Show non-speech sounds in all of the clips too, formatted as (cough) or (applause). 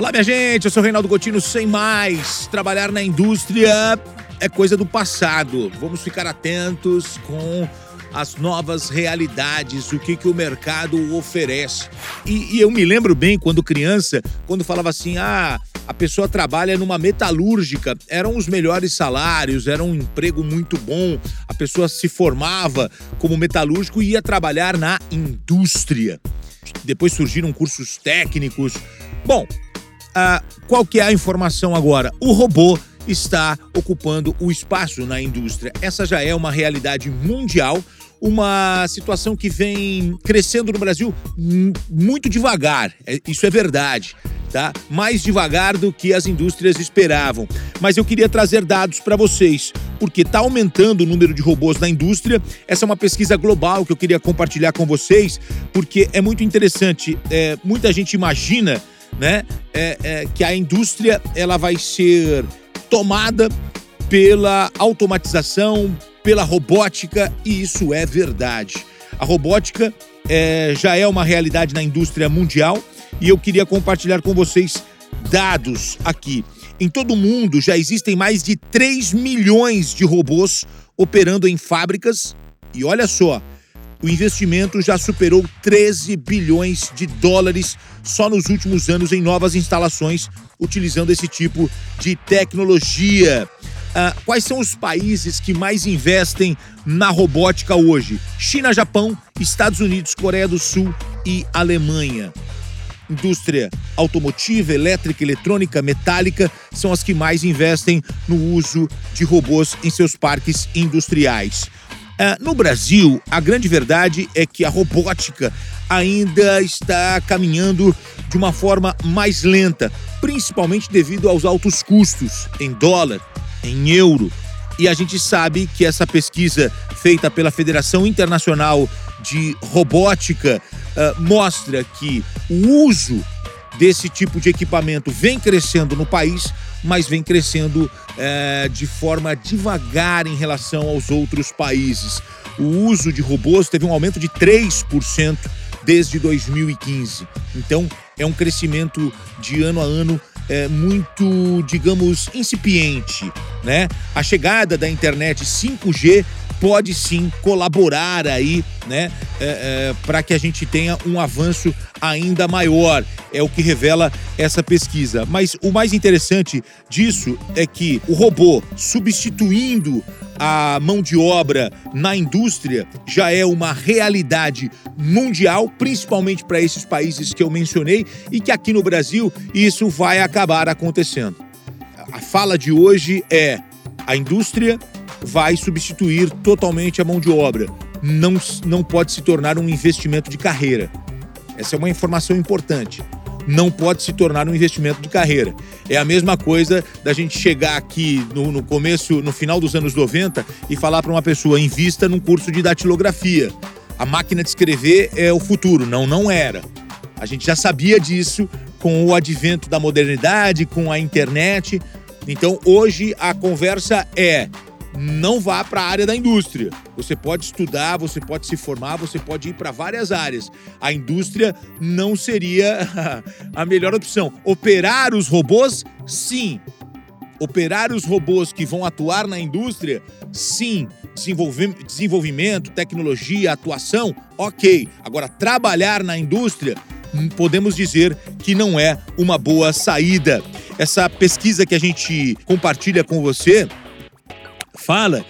Olá, minha gente, eu sou Reinaldo Gotino, sem mais. Trabalhar na indústria é coisa do passado. Vamos ficar atentos com as novas realidades, o que, que o mercado oferece. E, e eu me lembro bem quando criança, quando falava assim, ah, a pessoa trabalha numa metalúrgica, eram os melhores salários, era um emprego muito bom, a pessoa se formava como metalúrgico e ia trabalhar na indústria. Depois surgiram cursos técnicos. Bom, ah, qual que é a informação agora? O robô está ocupando o espaço na indústria. Essa já é uma realidade mundial, uma situação que vem crescendo no Brasil muito devagar. É, isso é verdade. Tá? Mais devagar do que as indústrias esperavam. Mas eu queria trazer dados para vocês, porque está aumentando o número de robôs na indústria. Essa é uma pesquisa global que eu queria compartilhar com vocês, porque é muito interessante. É, muita gente imagina né, é, é, que a indústria ela vai ser tomada pela automatização, pela robótica, e isso é verdade. A robótica é, já é uma realidade na indústria mundial e eu queria compartilhar com vocês dados aqui. Em todo o mundo já existem mais de 3 milhões de robôs operando em fábricas e olha só, o investimento já superou 13 bilhões de dólares só nos últimos anos em novas instalações utilizando esse tipo de tecnologia. Ah, quais são os países que mais investem na robótica hoje? China, Japão, Estados Unidos, Coreia do Sul e Alemanha. Indústria automotiva, elétrica, eletrônica, metálica são as que mais investem no uso de robôs em seus parques industriais. Uh, no Brasil, a grande verdade é que a robótica ainda está caminhando de uma forma mais lenta, principalmente devido aos altos custos em dólar, em euro. E a gente sabe que essa pesquisa feita pela Federação Internacional de Robótica uh, mostra que o uso desse tipo de equipamento vem crescendo no país, mas vem crescendo é, de forma devagar em relação aos outros países. O uso de robôs teve um aumento de 3% desde 2015. Então, é um crescimento de ano a ano é, muito, digamos, incipiente, né? A chegada da internet 5G pode sim colaborar aí, né, é, é, para que a gente tenha um avanço ainda maior. É o que revela essa pesquisa. Mas o mais interessante disso é que o robô substituindo a mão de obra na indústria já é uma realidade mundial, principalmente para esses países que eu mencionei, e que aqui no Brasil isso vai acabar acontecendo. A fala de hoje é: a indústria vai substituir totalmente a mão de obra. Não, não pode se tornar um investimento de carreira. Essa é uma informação importante. Não pode se tornar um investimento de carreira. É a mesma coisa da gente chegar aqui no, no começo, no final dos anos 90 e falar para uma pessoa: invista num curso de datilografia. A máquina de escrever é o futuro. Não, não era. A gente já sabia disso com o advento da modernidade, com a internet. Então hoje a conversa é não vá para a área da indústria. Você pode estudar, você pode se formar, você pode ir para várias áreas. A indústria não seria (laughs) a melhor opção. Operar os robôs, sim. Operar os robôs que vão atuar na indústria, sim. desenvolvimento, tecnologia, atuação, ok. Agora, trabalhar na indústria, hum, podemos dizer que não é uma boa saída. Essa pesquisa que a gente compartilha com você fala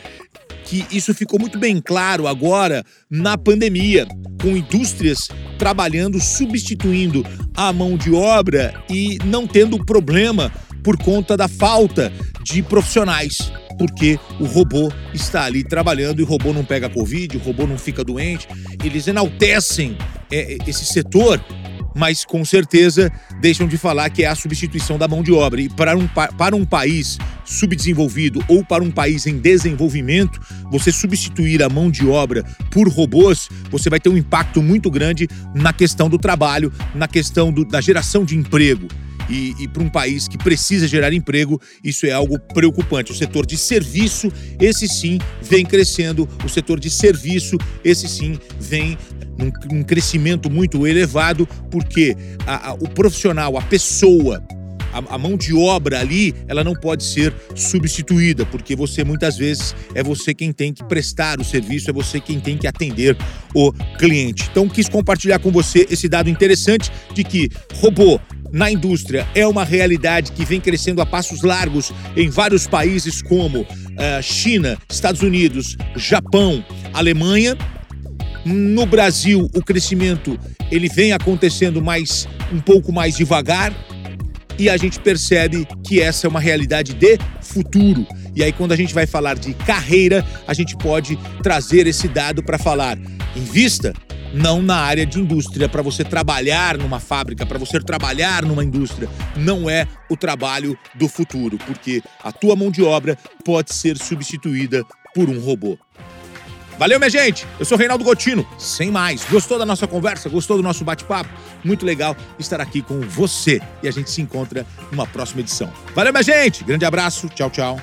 que isso ficou muito bem claro agora na pandemia, com indústrias trabalhando, substituindo a mão de obra e não tendo problema por conta da falta de profissionais. Porque o robô está ali trabalhando e o robô não pega Covid, o robô não fica doente. Eles enaltecem é, esse setor mas com certeza deixam de falar que é a substituição da mão de obra. E para um, para um país subdesenvolvido ou para um país em desenvolvimento, você substituir a mão de obra por robôs, você vai ter um impacto muito grande na questão do trabalho, na questão do, da geração de emprego. E, e para um país que precisa gerar emprego, isso é algo preocupante. O setor de serviço, esse sim, vem crescendo. O setor de serviço, esse sim, vem num, num crescimento muito elevado, porque a, a, o profissional, a pessoa, a, a, mão de obra ali, ela não pode ser substituída, porque você muitas vezes é você quem tem que prestar o serviço, é você quem tem que atender o cliente. Então, quis compartilhar com você esse dado interessante de que robô na indústria é uma realidade que vem crescendo a passos largos em vários países como uh, China, Estados Unidos, Japão, Alemanha. No Brasil, o crescimento ele vem acontecendo mais um pouco mais devagar e a gente percebe que essa é uma realidade de futuro. E aí quando a gente vai falar de carreira, a gente pode trazer esse dado para falar: invista não na área de indústria. Para você trabalhar numa fábrica, para você trabalhar numa indústria, não é o trabalho do futuro, porque a tua mão de obra pode ser substituída por um robô. Valeu, minha gente! Eu sou Reinaldo Gotino. Sem mais. Gostou da nossa conversa? Gostou do nosso bate-papo? Muito legal estar aqui com você. E a gente se encontra numa próxima edição. Valeu, minha gente! Grande abraço. Tchau, tchau.